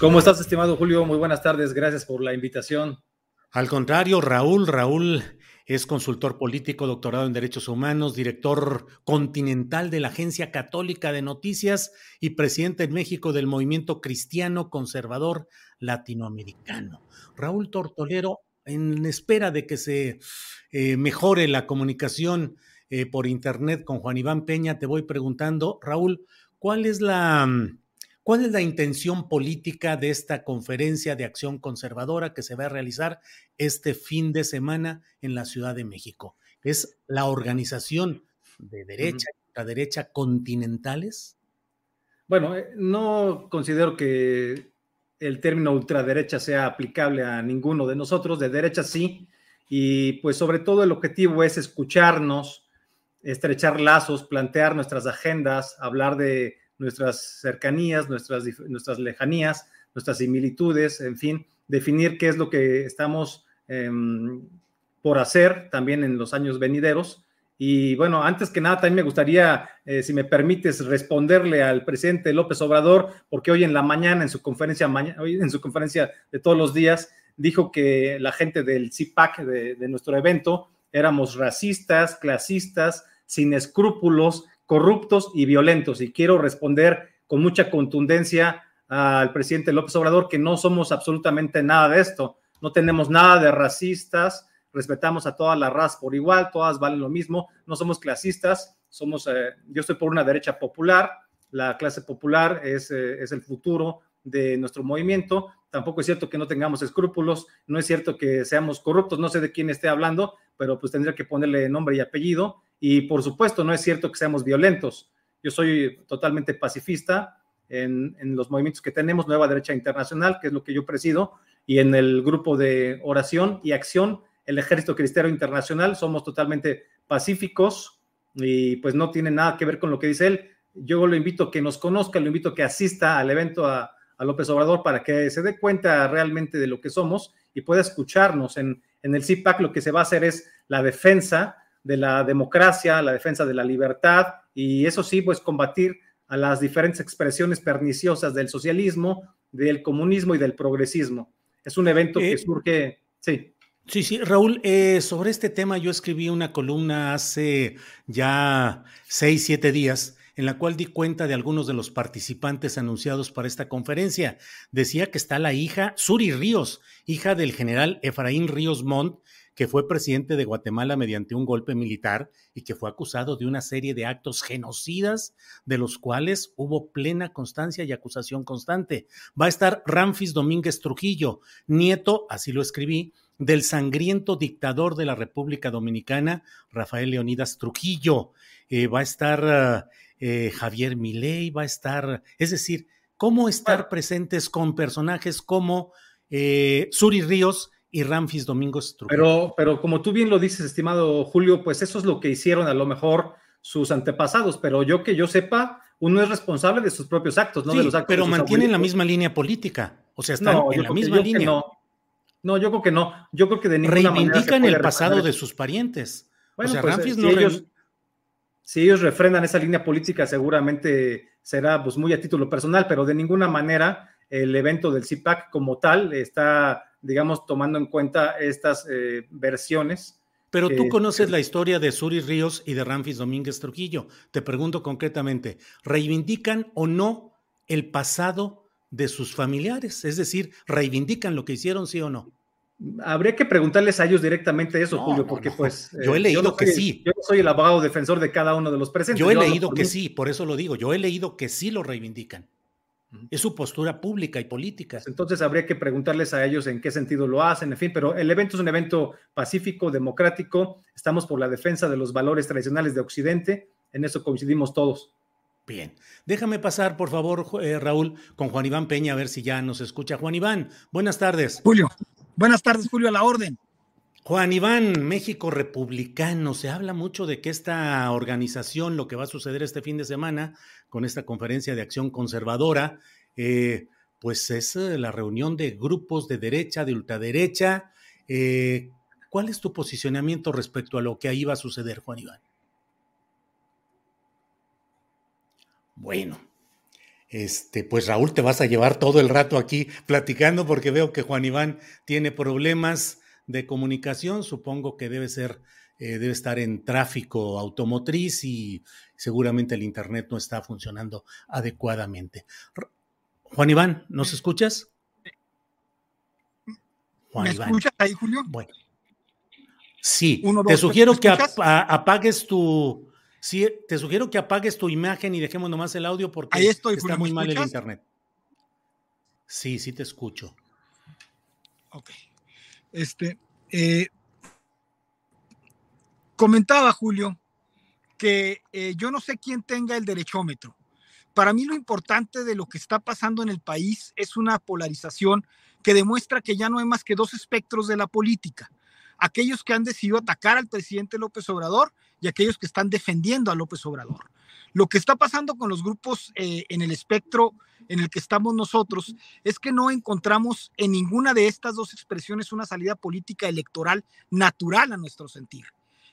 ¿Cómo estás, estimado Julio? Muy buenas tardes. Gracias por la invitación. Al contrario, Raúl, Raúl es consultor político, doctorado en Derechos Humanos, director continental de la Agencia Católica de Noticias y presidente en México del Movimiento Cristiano Conservador Latinoamericano. Raúl Tortolero, en espera de que se eh, mejore la comunicación eh, por Internet con Juan Iván Peña, te voy preguntando, Raúl, ¿cuál es la... ¿Cuál es la intención política de esta conferencia de acción conservadora que se va a realizar este fin de semana en la Ciudad de México? ¿Es la organización de derecha y ultraderecha continentales? Bueno, eh, no considero que el término ultraderecha sea aplicable a ninguno de nosotros, de derecha sí, y pues sobre todo el objetivo es escucharnos, estrechar lazos, plantear nuestras agendas, hablar de nuestras cercanías, nuestras, nuestras lejanías, nuestras similitudes, en fin, definir qué es lo que estamos em, por hacer también en los años venideros. Y bueno, antes que nada, también me gustaría, eh, si me permites, responderle al presidente López Obrador, porque hoy en la mañana, en su conferencia, hoy en su conferencia de todos los días, dijo que la gente del CIPAC, de, de nuestro evento, éramos racistas, clasistas, sin escrúpulos, corruptos y violentos. Y quiero responder con mucha contundencia al presidente López Obrador que no somos absolutamente nada de esto. No tenemos nada de racistas, respetamos a toda la raza por igual, todas valen lo mismo, no somos clasistas, somos, eh, yo estoy por una derecha popular, la clase popular es, eh, es el futuro de nuestro movimiento. Tampoco es cierto que no tengamos escrúpulos, no es cierto que seamos corruptos, no sé de quién esté hablando, pero pues tendría que ponerle nombre y apellido. Y por supuesto, no es cierto que seamos violentos. Yo soy totalmente pacifista en, los movimientos que tenemos, Nueva Derecha Internacional, que es lo que yo presido, y en el grupo de oración y acción, el Ejército Cristiano Internacional, somos totalmente pacíficos y pues no tiene nada que ver con lo que dice él. Yo lo invito a que nos conozca, lo invito a que asista al evento a, López Obrador para que se dé cuenta realmente de lo que somos y pueda escucharnos. En, en el CIPAC lo que se va a hacer es la defensa de la democracia, la defensa de la libertad y eso sí, pues combatir a las diferentes expresiones perniciosas del socialismo, del comunismo y del progresismo. Es un evento que eh, surge, sí. Sí, sí, Raúl, eh, sobre este tema yo escribí una columna hace ya seis, siete días en la cual di cuenta de algunos de los participantes anunciados para esta conferencia. Decía que está la hija Suri Ríos, hija del general Efraín Ríos Montt, que fue presidente de Guatemala mediante un golpe militar y que fue acusado de una serie de actos genocidas, de los cuales hubo plena constancia y acusación constante. Va a estar Ramfis Domínguez Trujillo, nieto, así lo escribí, del sangriento dictador de la República Dominicana, Rafael Leonidas Trujillo. Eh, va a estar eh, Javier Milei, va a estar, es decir, cómo estar presentes con personajes como eh, Suri Ríos, y Ramfis Domingos Pero, pero como tú bien lo dices, estimado Julio, pues eso es lo que hicieron a lo mejor sus antepasados, pero yo que yo sepa, uno es responsable de sus propios actos, no de los actos. Pero mantienen la misma línea política, o sea, están en la misma línea. No. no. yo creo que no. Yo creo que de ninguna Reivindican el pasado de sus parientes. o sea, pues, Ramfis no ellos, si ellos refrendan esa línea política, seguramente será pues, muy a título personal, pero de ninguna manera el evento del CIPAC como tal está, digamos, tomando en cuenta estas eh, versiones. Pero tú conoces la historia de Suri Ríos y de Ramfis Domínguez Trujillo. Te pregunto concretamente, ¿reivindican o no el pasado de sus familiares? Es decir, ¿reivindican lo que hicieron, sí o no? Habría que preguntarles a ellos directamente eso, Julio, porque pues... Yo he eh, leído que sí. Yo soy el abogado defensor de cada uno de los presentes. Yo he leído que sí, por eso lo digo. Yo he leído que sí lo reivindican. Es su postura pública y política. Entonces habría que preguntarles a ellos en qué sentido lo hacen, en fin, pero el evento es un evento pacífico, democrático, estamos por la defensa de los valores tradicionales de Occidente, en eso coincidimos todos. Bien, déjame pasar, por favor, eh, Raúl, con Juan Iván Peña, a ver si ya nos escucha. Juan Iván, buenas tardes. Julio, buenas tardes, Julio, a la orden. Juan Iván, México Republicano, se habla mucho de que esta organización, lo que va a suceder este fin de semana con esta conferencia de acción conservadora, eh, pues es eh, la reunión de grupos de derecha, de ultraderecha. Eh, ¿Cuál es tu posicionamiento respecto a lo que ahí va a suceder, Juan Iván? Bueno, este, pues Raúl, te vas a llevar todo el rato aquí platicando porque veo que Juan Iván tiene problemas de comunicación, supongo que debe ser, eh, debe estar en tráfico automotriz y seguramente el Internet no está funcionando adecuadamente. Juan Iván, ¿nos escuchas? Juan ¿Me escuchas ahí, Julio? Bueno. Sí, te sugiero que apagues tu... Sí, te sugiero que apagues tu imagen y dejemos nomás el audio porque ahí estoy, está muy mal el internet. Sí, sí te escucho. Ok. Este, eh, comentaba Julio que eh, yo no sé quién tenga el derechómetro. Para mí lo importante de lo que está pasando en el país es una polarización que demuestra que ya no hay más que dos espectros de la política. Aquellos que han decidido atacar al presidente López Obrador y aquellos que están defendiendo a López Obrador. Lo que está pasando con los grupos eh, en el espectro en el que estamos nosotros es que no encontramos en ninguna de estas dos expresiones una salida política electoral natural a nuestro sentir.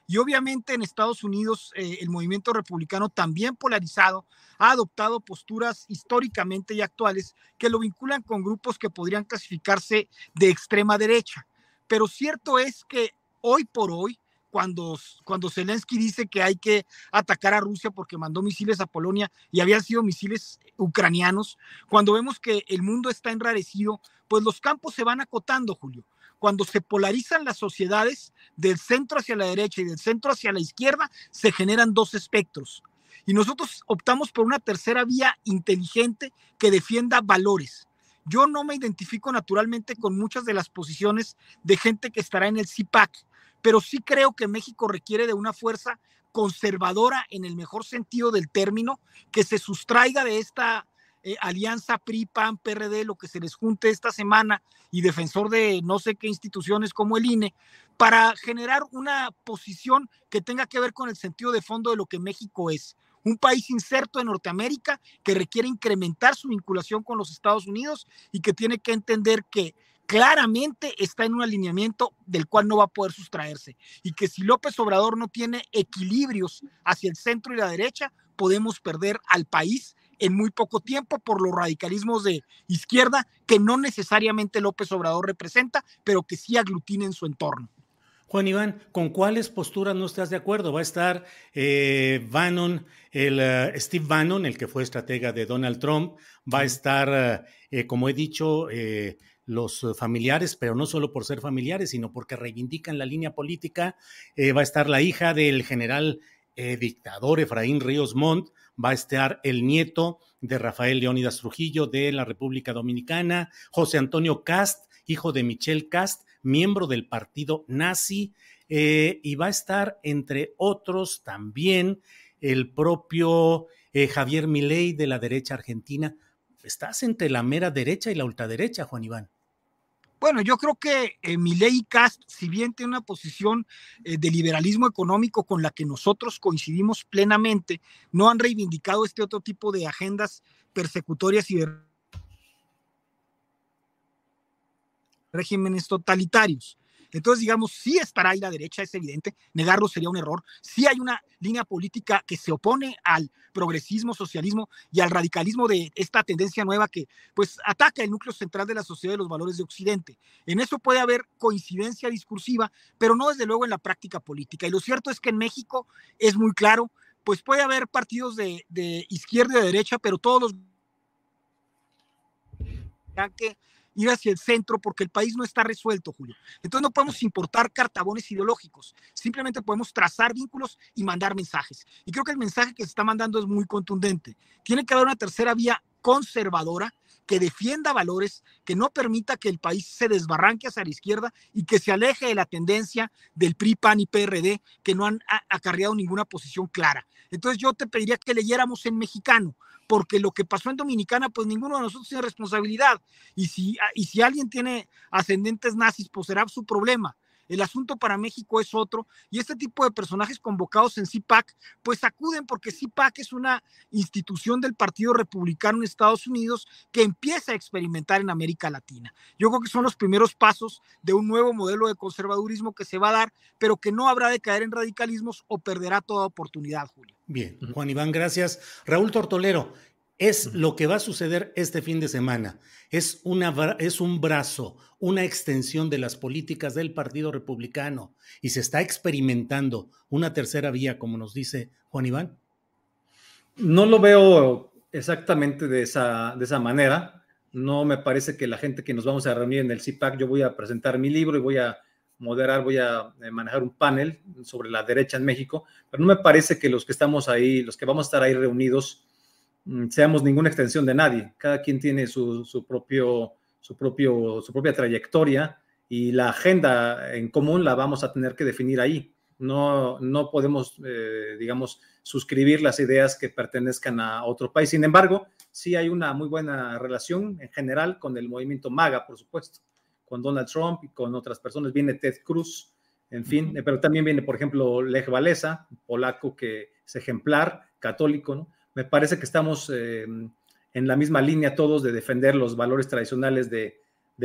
Y obviamente en Estados Unidos eh, el movimiento republicano también polarizado ha adoptado posturas históricamente y actuales que lo vinculan con grupos que podrían clasificarse de extrema derecha. Pero cierto es que hoy por hoy cuando, cuando Zelensky dice que hay que atacar a Rusia porque mandó misiles a Polonia y habían sido misiles ucranianos, cuando vemos que el mundo está enrarecido, pues los campos se van acotando, Julio. Cuando se polarizan las sociedades del centro hacia la derecha y del centro hacia la izquierda, se generan dos espectros. Y nosotros optamos por una tercera vía inteligente que defienda valores. Yo no me identifico naturalmente con muchas de las posiciones de gente que estará en el CIPAC, pero sí creo que México requiere de una fuerza conservadora en el mejor sentido del término, que se sustraiga de esta eh, alianza PRI, PAN, PRD, lo que se les junte esta semana y defensor de no sé qué instituciones como el INE, para generar una posición que tenga que ver con el sentido de fondo de lo que México es. Un país inserto en Norteamérica que requiere incrementar su vinculación con los Estados Unidos y que tiene que entender que claramente está en un alineamiento del cual no va a poder sustraerse. Y que si López Obrador no tiene equilibrios hacia el centro y la derecha, podemos perder al país en muy poco tiempo por los radicalismos de izquierda que no necesariamente López Obrador representa, pero que sí aglutina en su entorno. Juan Iván, ¿con cuáles posturas no estás de acuerdo? Va a estar eh, Bannon, el eh, Steve Bannon, el que fue estratega de Donald Trump, va a estar, eh, como he dicho, los eh, familiares, pero no solo por ser familiares, sino porque reivindican la línea política. Eh, va a estar la hija del general eh, dictador Efraín Ríos Montt, va a estar el nieto de Rafael Leónidas Trujillo de la República Dominicana, José Antonio Cast, hijo de Michel Cast, miembro del partido nazi, y va a estar, entre otros, también el propio Javier Milei de la derecha argentina. Estás entre la mera derecha y la ultraderecha, Juan Iván. Bueno, yo creo que eh, y Cast, si bien tiene una posición eh, de liberalismo económico con la que nosotros coincidimos plenamente, no han reivindicado este otro tipo de agendas persecutorias y de regímenes totalitarios. Entonces, digamos, sí estará ahí la derecha, es evidente, negarlo sería un error. Sí hay una línea política que se opone al progresismo, socialismo y al radicalismo de esta tendencia nueva que pues ataca el núcleo central de la sociedad de los valores de Occidente. En eso puede haber coincidencia discursiva, pero no desde luego en la práctica política. Y lo cierto es que en México es muy claro, pues puede haber partidos de, de izquierda y de derecha, pero todos los que ir hacia el centro porque el país no está resuelto, Julio. Entonces no podemos importar cartabones ideológicos, simplemente podemos trazar vínculos y mandar mensajes. Y creo que el mensaje que se está mandando es muy contundente. Tiene que haber una tercera vía conservadora que defienda valores, que no permita que el país se desbarranque hacia la izquierda y que se aleje de la tendencia del PRI, PAN y PRD, que no han acarreado ninguna posición clara. Entonces yo te pediría que leyéramos en mexicano, porque lo que pasó en Dominicana, pues ninguno de nosotros tiene responsabilidad. Y si, ah, y si alguien tiene ascendentes nazis, pues será su problema. El asunto para México es otro y este tipo de personajes convocados en CIPAC pues acuden porque CIPAC es una institución del Partido Republicano en Estados Unidos que empieza a experimentar en América Latina. Yo creo que son los primeros pasos de un nuevo modelo de conservadurismo que se va a dar, pero que no habrá de caer en radicalismos o perderá toda oportunidad, Julio. Bien, Juan Iván, gracias. Raúl Tortolero, es lo que va a suceder este fin de semana. Es, una, es un brazo, una extensión de las políticas del Partido Republicano y se está experimentando una tercera vía, como nos dice Juan Iván. No lo veo exactamente de esa, de esa manera. No me parece que la gente que nos vamos a reunir en el CIPAC, yo voy a presentar mi libro y voy a moderar, voy a eh, manejar un panel sobre la derecha en México, pero no me parece que los que estamos ahí, los que vamos a estar ahí reunidos, seamos ninguna extensión de nadie. Cada quien tiene su, propio, su, propio, su propia trayectoria y la agenda en común la vamos a tener que definir ahí. No, no podemos, eh, digamos, suscribir las ideas que pertenezcan a otro país. Sin embargo, sí hay una muy buena relación en general con el movimiento MAGA, por supuesto con Donald Trump y con otras personas. Viene Ted Cruz, en fin, pero también viene, por ejemplo, Lech Walesa, polaco que es ejemplar, católico, ¿no? Me parece que estamos eh, en la misma línea todos de defender los valores tradicionales de,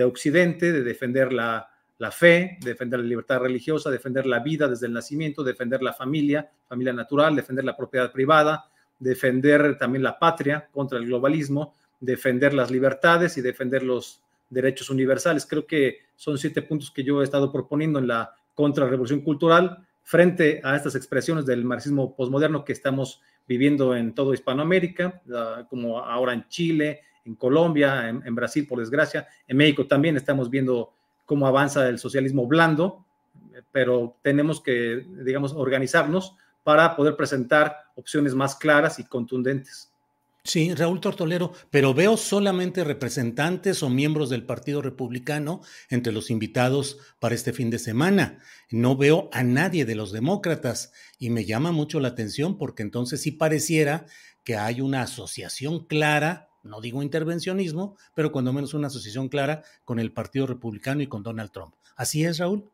Occidente, de defender la, la, fe, defender la libertad religiosa, defender la vida desde el nacimiento, defender la familia, familia natural, defender la propiedad privada, defender también la patria contra el globalismo, defender las libertades y defender los derechos universales. Creo que son siete puntos que yo he estado proponiendo en la contrarrevolución cultural frente a estas expresiones del marxismo posmoderno que estamos viviendo en todo Hispanoamérica, como ahora en Chile, en Colombia, en, Brasil, por desgracia. En México también estamos viendo cómo avanza el socialismo blando, pero tenemos que, digamos, organizarnos para poder presentar opciones más claras y contundentes. Sí, Raúl Tortolero, pero veo solamente representantes o miembros del Partido Republicano entre los invitados para este fin de semana. No veo a nadie de los demócratas y me llama mucho la atención porque entonces sí pareciera que hay una asociación clara, no digo intervencionismo, pero cuando menos una asociación clara con el Partido Republicano y con Donald Trump. ¿Así es, Raúl?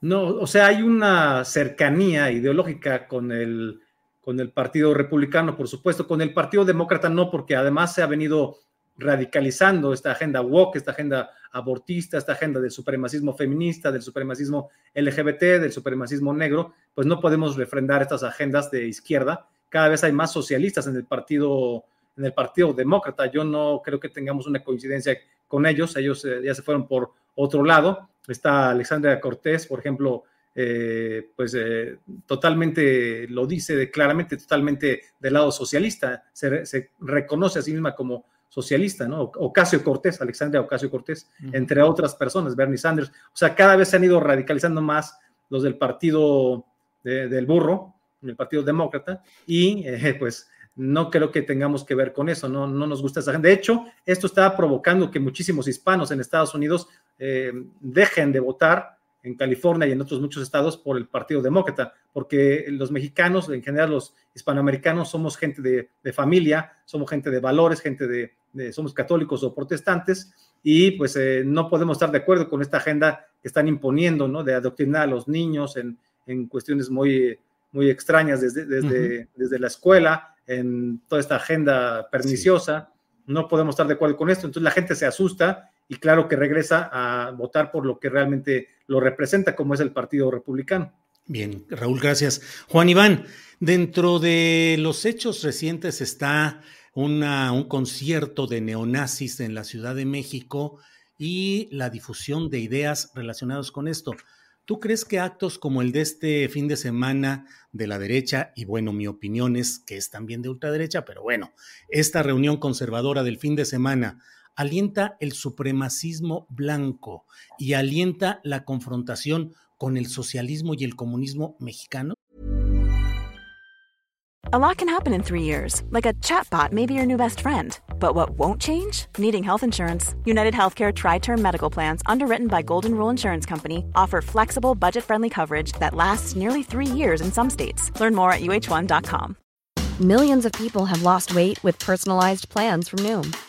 No, o sea, hay una cercanía ideológica con el con el Partido Republicano, por supuesto, con el Partido Demócrata no, porque además se ha venido radicalizando esta agenda woke, esta agenda abortista, esta agenda del supremacismo feminista, del supremacismo LGBT, del supremacismo negro, pues no podemos refrendar estas agendas de izquierda. Cada vez hay más socialistas en el partido, en el partido demócrata. Yo no creo que tengamos una coincidencia con ellos. Ellos eh, ya se fueron por otro lado. Está Alexandria Cortés, por ejemplo, eh, pues eh, totalmente lo dice claramente, totalmente del lado socialista, se, reconoce a sí misma como socialista, ¿no? Ocasio Cortés, Alexandria Ocasio Cortés, entre otras personas, Bernie Sanders. O sea, cada vez se han ido radicalizando más los del partido del burro, el partido demócrata, y eh, pues no creo que tengamos que ver con eso, no, no nos gusta esa gente. De hecho, esto está provocando que muchísimos hispanos en Estados Unidos dejen de votar en California y en otros muchos estados por el Partido Demócrata, porque los mexicanos, en general los hispanoamericanos, somos gente de, familia, somos gente de valores, gente de, somos católicos o protestantes, y pues eh, no podemos estar de acuerdo con esta agenda que están imponiendo, ¿no? De adoctrinar a los niños en, en cuestiones muy, muy extrañas desde, desde, desde la escuela, en toda esta agenda perniciosa. No podemos estar de acuerdo con esto. Entonces la gente se asusta y claro que regresa a votar por lo que realmente lo representa, como es el Partido Republicano. Bien, Raúl, gracias. Juan Iván, dentro de los hechos recientes está una, un concierto de neonazis en la Ciudad de México y la difusión de ideas relacionadas con esto. ¿Tú crees que actos como el de este fin de semana de la derecha, y bueno, mi opinión es que es también de ultraderecha, pero bueno, esta reunión conservadora del fin de semana alienta el supremacismo blanco y alienta la confrontación con el socialismo y el comunismo mexicano? A lot can happen in three years, like a chatbot may be your new best friend. But what won't change? Needing health insurance. United Healthcare Tri Term Medical Plans, underwritten by Golden Rule Insurance Company, offer flexible, budget friendly coverage that lasts nearly three years in some states. Learn more at uh1.com. Millions of people have lost weight with personalized plans from Noom,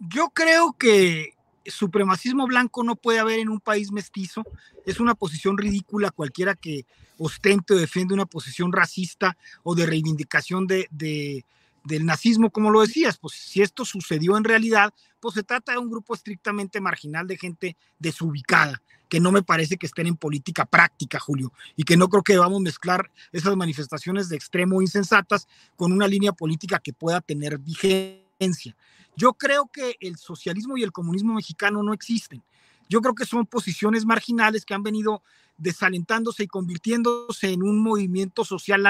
Yo creo que supremacismo blanco no puede haber en un país mestizo. Es una posición ridícula cualquiera que ostente o defiende una posición racista o de reivindicación de, de, del nazismo, como lo decías. Pues si esto sucedió en realidad, pues se trata de un grupo estrictamente marginal de gente desubicada que no me parece que estén en política práctica, Julio, y que no creo que debamos mezclar esas manifestaciones de extremo insensatas con una línea política que pueda tener vigencia. Yo creo que el socialismo y el comunismo mexicano no existen. Yo creo que son posiciones marginales que han venido desalentándose y convirtiéndose en un movimiento social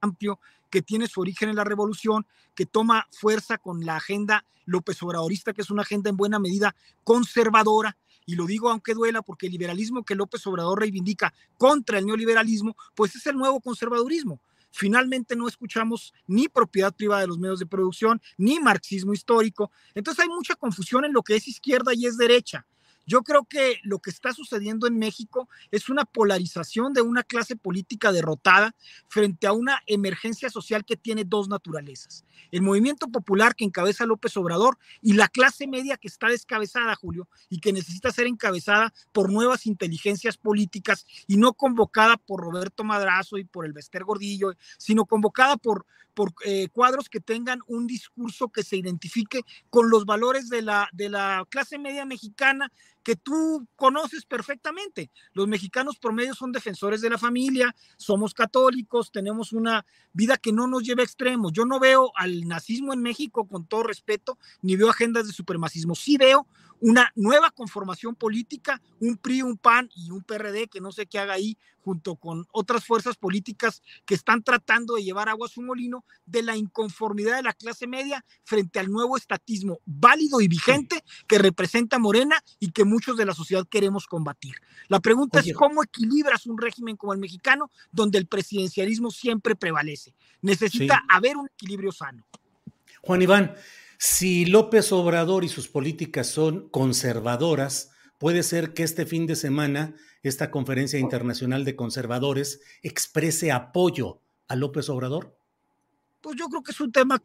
amplio que tiene su origen en la revolución, que toma fuerza con la agenda López Obradorista, que es una agenda en buena medida conservadora, y lo digo aunque duela porque el liberalismo que López Obrador reivindica contra el neoliberalismo, pues es el nuevo conservadurismo. Finalmente no escuchamos ni propiedad privada de los medios de producción, ni marxismo histórico. Entonces hay mucha confusión en lo que es izquierda y es derecha. Yo creo que lo que está sucediendo en México es una polarización de una clase política derrotada frente a una emergencia social que tiene dos naturalezas. El movimiento popular que encabeza López Obrador y la clase media que está descabezada, Julio, y que necesita ser encabezada por nuevas inteligencias políticas y no convocada por Roberto Madrazo y por el Bester Gordillo, sino convocada por, por eh, cuadros que tengan un discurso que se identifique con los valores de la, de la clase media mexicana que tú conoces perfectamente. Los mexicanos promedio son defensores de la familia, somos católicos, tenemos una vida que no nos lleva a extremos. Yo no veo al nazismo en México con todo respeto, ni veo agendas de supremacismo. Sí veo una nueva conformación política, un PRI, un PAN y un PRD que no sé qué haga ahí junto con otras fuerzas políticas que están tratando de llevar agua a su molino de la inconformidad de la clase media frente al nuevo estatismo válido y vigente que representa Morena y que muchos de la sociedad queremos combatir. La pregunta es cómo equilibras un régimen como el mexicano donde el presidencialismo siempre prevalece. Necesita haber un equilibrio sano. Juan Iván, si López Obrador y sus políticas son conservadoras, puede ser que este fin de semana esta conferencia internacional de conservadores exprese apoyo a López Obrador. Pues yo creo que es un tema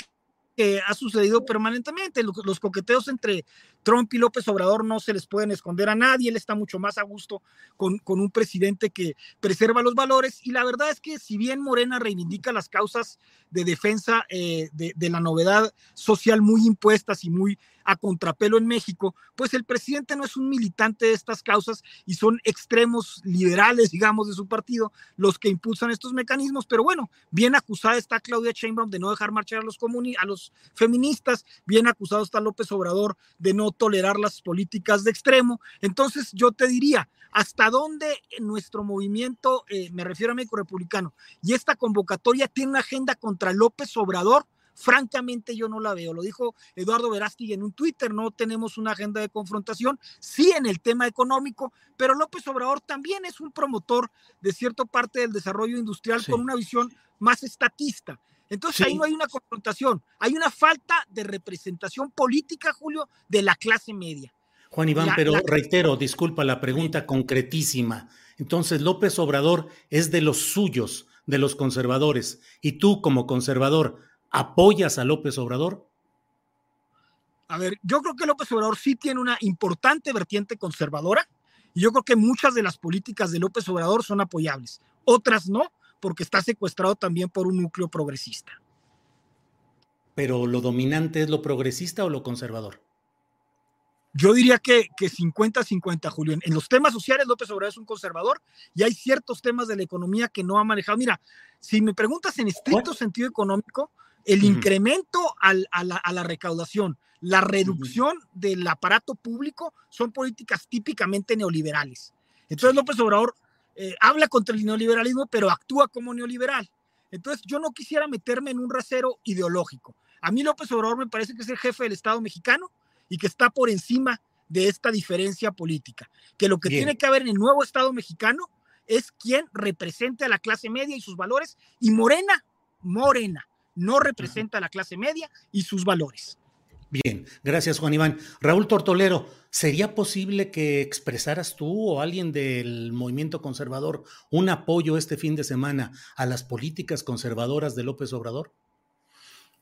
que ha sucedido permanentemente. Los, coqueteos entre Trump y López Obrador no se les pueden esconder a nadie. Él está mucho más a gusto con, con, un presidente que preserva los valores. Y la verdad es que si bien Morena reivindica las causas de defensa eh, de, la novedad social muy impuestas y muy a contrapelo en México, pues el presidente no es un militante de estas causas y son extremos liberales, digamos, de su partido los que impulsan estos mecanismos. Pero bueno, bien acusada está Claudia Sheinbaum de no dejar marchar a los, a los feministas, bien acusado está López Obrador de no tolerar las políticas de extremo. Entonces yo te diría, ¿hasta dónde nuestro movimiento, eh, me refiero a México Republicano, y esta convocatoria tiene una agenda contra López Obrador? Francamente yo no la veo. Lo dijo Eduardo Verástig en un Twitter, no tenemos una agenda de confrontación, sí en el tema económico, pero López Obrador también es un promotor de cierta parte del desarrollo industrial con una visión más estatista. Entonces ahí no hay una confrontación, hay una falta de representación política, Julio, de la clase media. Juan Iván, pero reitero, disculpa la pregunta concretísima. Entonces, López Obrador es de los suyos, de los conservadores, y tú como conservador, ¿apoyas a López Obrador? A ver, yo creo que López Obrador sí tiene una importante vertiente conservadora, y yo creo que muchas de las políticas de López Obrador son apoyables, otras no, porque está secuestrado también por un núcleo progresista. Pero lo dominante es lo progresista o lo conservador? Yo diría que 50-50, Julián. En los temas sociales, López Obrador es un conservador y hay ciertos temas de la economía que no ha manejado. Mira, si me preguntas en estricto sentido económico, el incremento a, la, recaudación, la reducción del aparato público son políticas típicamente neoliberales. Entonces López Obrador eh, habla contra el neoliberalismo, pero actúa como neoliberal. Entonces yo no quisiera meterme en un rasero ideológico. A mí López Obrador me parece que es el jefe del Estado mexicano y que está por encima de esta diferencia política. Que lo que tiene que haber en el nuevo Estado mexicano es quien represente a la clase media y sus valores, y Morena, Morena, no representa a la clase media y sus valores. Bien, gracias Juan Iván. Raúl Tortolero, ¿sería posible que expresaras tú o alguien del movimiento conservador un apoyo este fin de semana a las políticas conservadoras de López Obrador?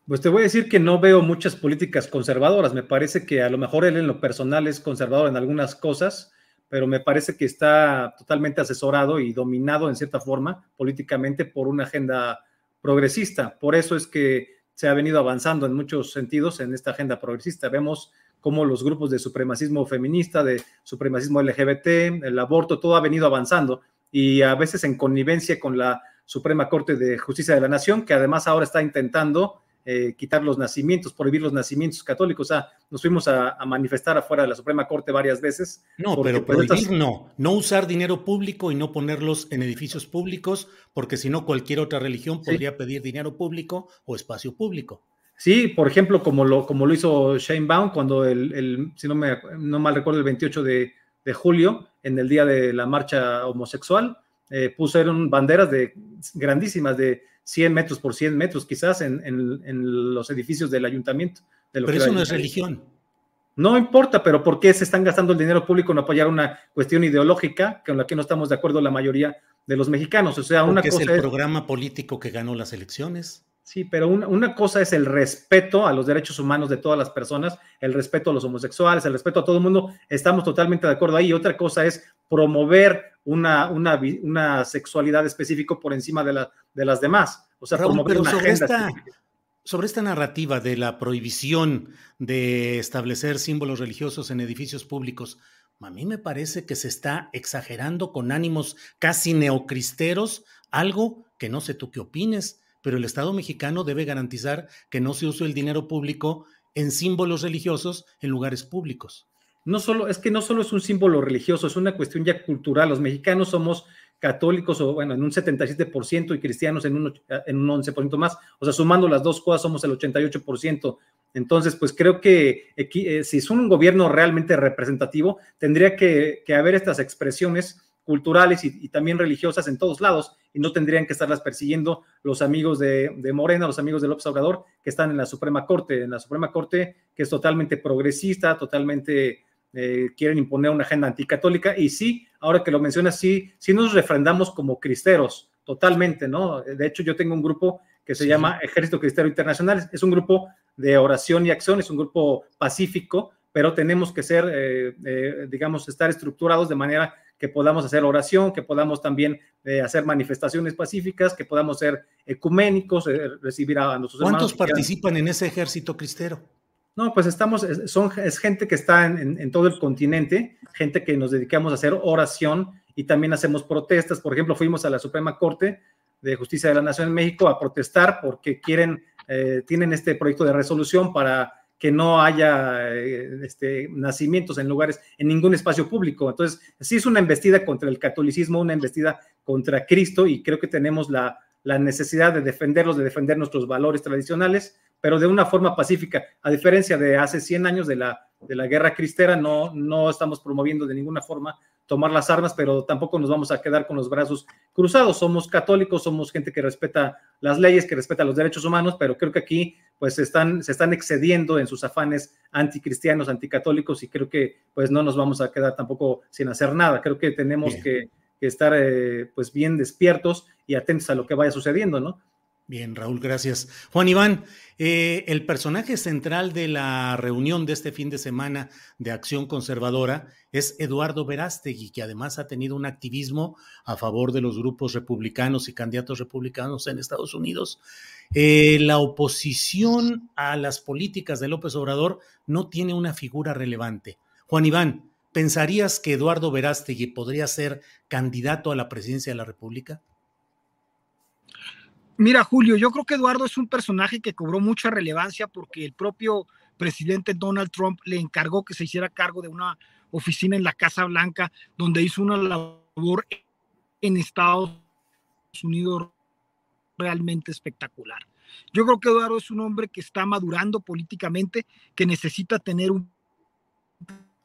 Pues te voy a decir que no veo muchas políticas conservadoras. Me parece que a lo mejor él en lo personal es conservador en algunas cosas, pero me parece que está totalmente asesorado y dominado en cierta forma políticamente por una agenda progresista. Por eso es que se ha venido avanzando en muchos sentidos en esta agenda progresista. Vemos cómo los grupos de supremacismo feminista, de supremacismo LGBT, el aborto, todo ha venido avanzando y a veces en connivencia con la Suprema Corte de Justicia de la Nación, que además ahora está intentando eh, quitar los nacimientos, prohibir los nacimientos católicos. O sea, nos fuimos a, manifestar afuera de la Suprema Corte varias veces. No, pero pues, prohibir no, no usar dinero público y no ponerlos en edificios públicos, porque si no cualquier otra religión podría pedir dinero público o espacio público. Sí, por ejemplo, como lo, como lo hizo Shane Baum cuando el, si no me no mal recuerdo, el 28 de, julio, en el día de la marcha homosexual, eh, pusieron banderas de grandísimas de 100 metros por 100 metros, quizás en, los edificios del ayuntamiento. pero eso no es religión. No importa, pero ¿por qué se están gastando el dinero público en apoyar una cuestión ideológica con la que no estamos de acuerdo la mayoría de los mexicanos? O sea, una cosa es el programa político que ganó las elecciones. Sí, pero una, cosa es el respeto a los derechos humanos de todas las personas, el respeto a los homosexuales, el respeto a todo el mundo. Estamos totalmente de acuerdo ahí. Y otra cosa es promover una, una, una sexualidad específica por encima de, la, de las demás. O sea, promover una sobre esta, sobre esta narrativa de la prohibición de establecer símbolos religiosos en edificios públicos, a mí me parece que se está exagerando con ánimos casi neocristeros, algo que no sé tú qué opines pero el Estado mexicano debe garantizar que no se use el dinero público en símbolos religiosos en lugares públicos. No solo, es que no solo es un símbolo religioso, es una cuestión ya cultural. Los mexicanos somos católicos, o bueno, en un 77% y cristianos en un, en un 11% más. O sea, sumando las dos cosas, somos el 88%. Entonces, pues creo que eh, si es un gobierno realmente representativo, tendría que, que haber estas expresiones culturales y, también religiosas en todos lados y no tendrían que estarlas persiguiendo los amigos de, Morena, los amigos de López Obrador que están en la Suprema Corte, en la Suprema Corte que es totalmente progresista, totalmente eh, quieren imponer una agenda anticatólica y sí, ahora que lo mencionas, sí, sí nos refrendamos como cristeros, totalmente, ¿no? De hecho, yo tengo un grupo que se llama Ejército Cristero Internacional, es un grupo de oración y acción, es un grupo pacífico, pero tenemos que ser, eh, eh, digamos, estar estructurados de manera que podamos hacer oración, que podamos también eh, hacer manifestaciones pacíficas, que podamos ser ecuménicos, recibir a nuestros ¿Cuántos participan en ese ejército cristero? No, pues estamos, son, es gente que está en, todo el continente, gente que nos dedicamos a hacer oración y también hacemos protestas. Por ejemplo, fuimos a la Suprema Corte de Justicia de la Nación en México a protestar porque quieren, tienen este proyecto de resolución para que no haya eh, este, nacimientos en lugares, en ningún espacio público. Entonces, sí es una embestida contra el catolicismo, una embestida contra Cristo y creo que tenemos la, necesidad de defenderlos, de defender nuestros valores tradicionales, pero de una forma pacífica. A diferencia de hace 100 años de la, de la guerra cristera, no, no estamos promoviendo de ninguna forma tomar las armas, pero tampoco nos vamos a quedar con los brazos cruzados. Somos católicos, somos gente que respeta las leyes, que respeta los derechos humanos, pero creo que aquí pues están, se están excediendo en sus afanes anticristianos, anticatólicos y creo que pues no nos vamos a quedar tampoco sin hacer nada. Creo que tenemos que, estar eh, pues bien despiertos y atentos a lo que vaya sucediendo, ¿no? Bien, Raúl, gracias. Juan Iván, eh, el personaje central de la reunión de este fin de semana de Acción Conservadora es Eduardo Verástegui, que además ha tenido un activismo a favor de los grupos republicanos y candidatos republicanos en Estados Unidos. Eh, la oposición a las políticas de López Obrador no tiene una figura relevante. Juan Iván, ¿pensarías que Eduardo Verástegui podría ser candidato a la presidencia de la República? Mira, Julio, yo creo que Eduardo es un personaje que cobró mucha relevancia porque el propio presidente Donald Trump le encargó que se hiciera cargo de una oficina en la Casa Blanca donde hizo una labor en Estados Unidos realmente espectacular. Yo creo que Eduardo es un hombre que está madurando políticamente, que necesita tener un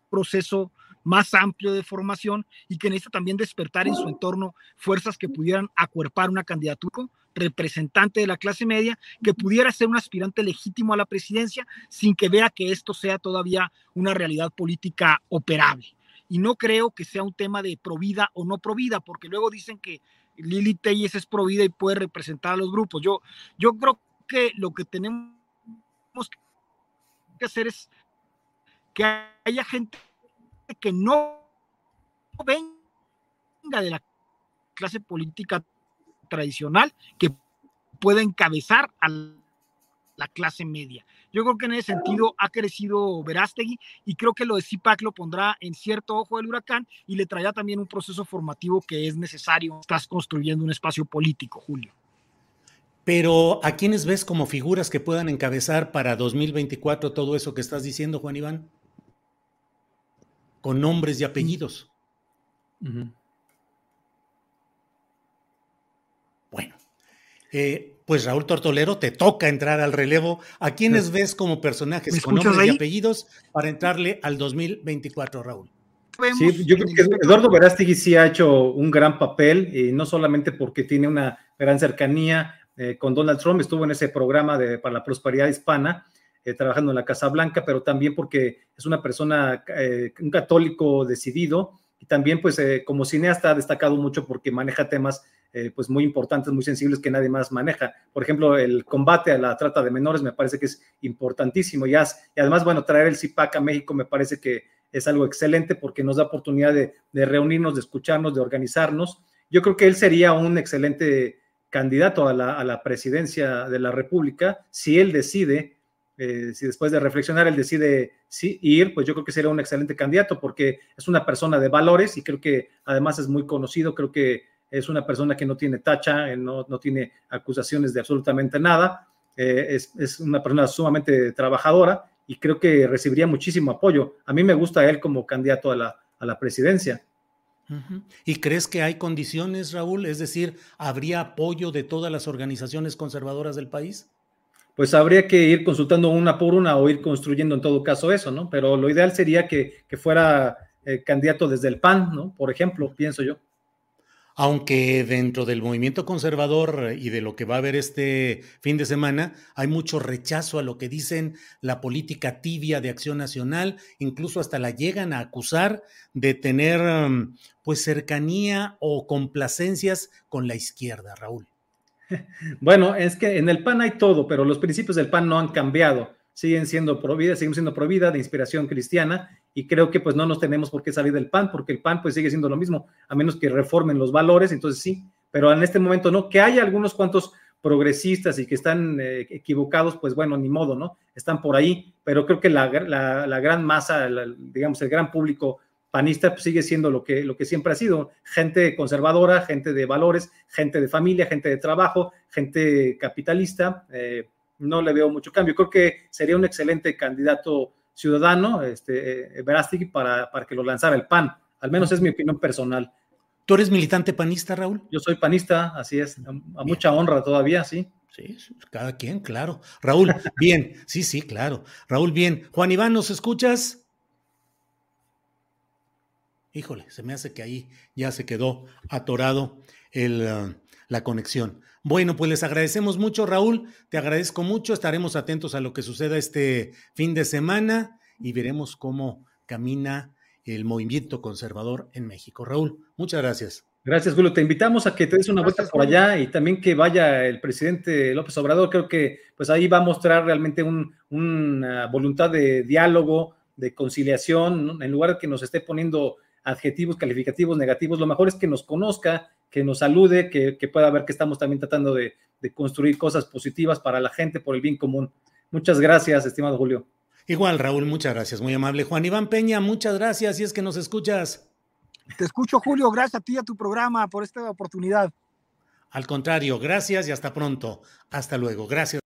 proceso más amplio de formación y que necesita también despertar en su entorno fuerzas que pudieran acuerpar una candidatura representante de la clase media que pudiera ser un aspirante legítimo a la presidencia sin que vea que esto sea todavía una realidad política operable. Y no creo que sea un tema de provida o no provida, porque luego dicen que Lili Telles es provida y puede representar a los grupos. Yo, yo creo que lo que tenemos que hacer es que haya gente que no venga de la clase política tradicional que pueda encabezar a la clase media. Yo creo que en ese sentido ha crecido Verástegui y creo que lo de CIPAC lo pondrá en cierto ojo del huracán y le traerá también un proceso formativo que es necesario. Estás construyendo un espacio político, Julio. Pero ¿a quiénes ves como figuras que puedan encabezar para 2024 todo eso que estás diciendo, Juan Iván? Con nombres y apellidos. Bueno, eh, pues Raúl Tortolero, te toca entrar al relevo. ¿A quiénes ves como personajes con nombres y apellidos para entrarle al 2024, Raúl? Sí, yo creo que Eduardo Verástegui sí ha hecho un gran papel, y no solamente porque tiene una gran cercanía eh, con Donald Trump, estuvo en ese programa de, para la prosperidad hispana, eh, trabajando en la Casa Blanca, pero también porque es una persona, un católico decidido, y también pues como cineasta ha destacado mucho porque maneja temas eh, pues muy importantes, muy sensibles que nadie más maneja. Por ejemplo, el combate a la trata de menores me parece que es importantísimo. Y, además, bueno, traer el CIPAC a México me parece que es algo excelente porque nos da oportunidad de, reunirnos, de escucharnos, de organizarnos. Yo creo que él sería un excelente candidato a la, presidencia de la República si él decide, eh, si después de reflexionar él decide ir, pues yo creo que sería un excelente candidato porque es una persona de valores y creo que además es muy conocido, creo que es una persona que no tiene tacha, eh, no, no tiene acusaciones de absolutamente nada, eh, es, es, una persona sumamente trabajadora y creo que recibiría muchísimo apoyo. A mí me gusta él como candidato a la, a la presidencia. ¿Y crees que hay condiciones, Raúl? Es decir, ¿habría apoyo de todas las organizaciones conservadoras del país? Pues habría que ir consultando una por una o ir construyendo en todo caso eso, ¿no? Pero lo ideal sería que, que fuera eh, candidato desde el PAN, ¿no? Por ejemplo, pienso yo aunque dentro del movimiento conservador y de lo que va a haber este fin de semana, hay mucho rechazo a lo que dicen la política tibia de acción nacional, incluso hasta la llegan a acusar de tener um, pues cercanía o complacencias con la izquierda, Raúl. Bueno, es que en el PAN hay todo, pero los principios del PAN no han cambiado siguen siendo pro vida, siguen siendo pro vida de inspiración cristiana y creo que pues no nos tenemos por qué salir del PAN porque el PAN pues sigue siendo lo mismo, a menos que reformen los valores, entonces sí, pero en este momento no, que haya algunos cuantos progresistas y que están eh, equivocados, pues bueno, ni modo, ¿no? Están por ahí, pero creo que la, la, gran masa, digamos, el gran público panista pues, sigue siendo lo que, lo que siempre ha sido, gente conservadora, gente de valores, gente de familia, gente de trabajo, gente capitalista, eh, no le veo mucho cambio. Creo que sería un excelente candidato ciudadano, este, eh, para, para que lo lanzara el PAN. Al menos es mi opinión personal. ¿Tú eres militante panista, Raúl? Yo soy panista, así es, a, mucha honra todavía, sí. Sí, cada quien, claro. Raúl, bien, sí, sí, claro. Raúl, bien. Juan Iván, ¿nos escuchas? híjole, se me hace que ahí ya se quedó atorado el, uh, la conexión. Bueno, pues les agradecemos mucho, Raúl. Te agradezco mucho. Estaremos atentos a lo que suceda este fin de semana y veremos cómo camina el movimiento conservador en México. Raúl, muchas gracias. Gracias, Julio. Te invitamos a que te des una vuelta por allá y también que vaya el presidente López Obrador. Creo que pues ahí va a mostrar realmente una voluntad de diálogo, de conciliación, en lugar de que nos esté poniendo adjetivos calificativos negativos, lo mejor es que nos conozca, que nos salude, que, pueda ver que estamos también tratando de, de construir cosas positivas para la gente, por el bien común. Muchas gracias, estimado Julio. Igual, Raúl, muchas gracias, muy amable. Juan Iván Peña, muchas gracias, y es que nos escuchas. Te escucho, Julio, gracias a ti y a tu programa por esta oportunidad. Al contrario, gracias y hasta pronto. Hasta luego, gracias.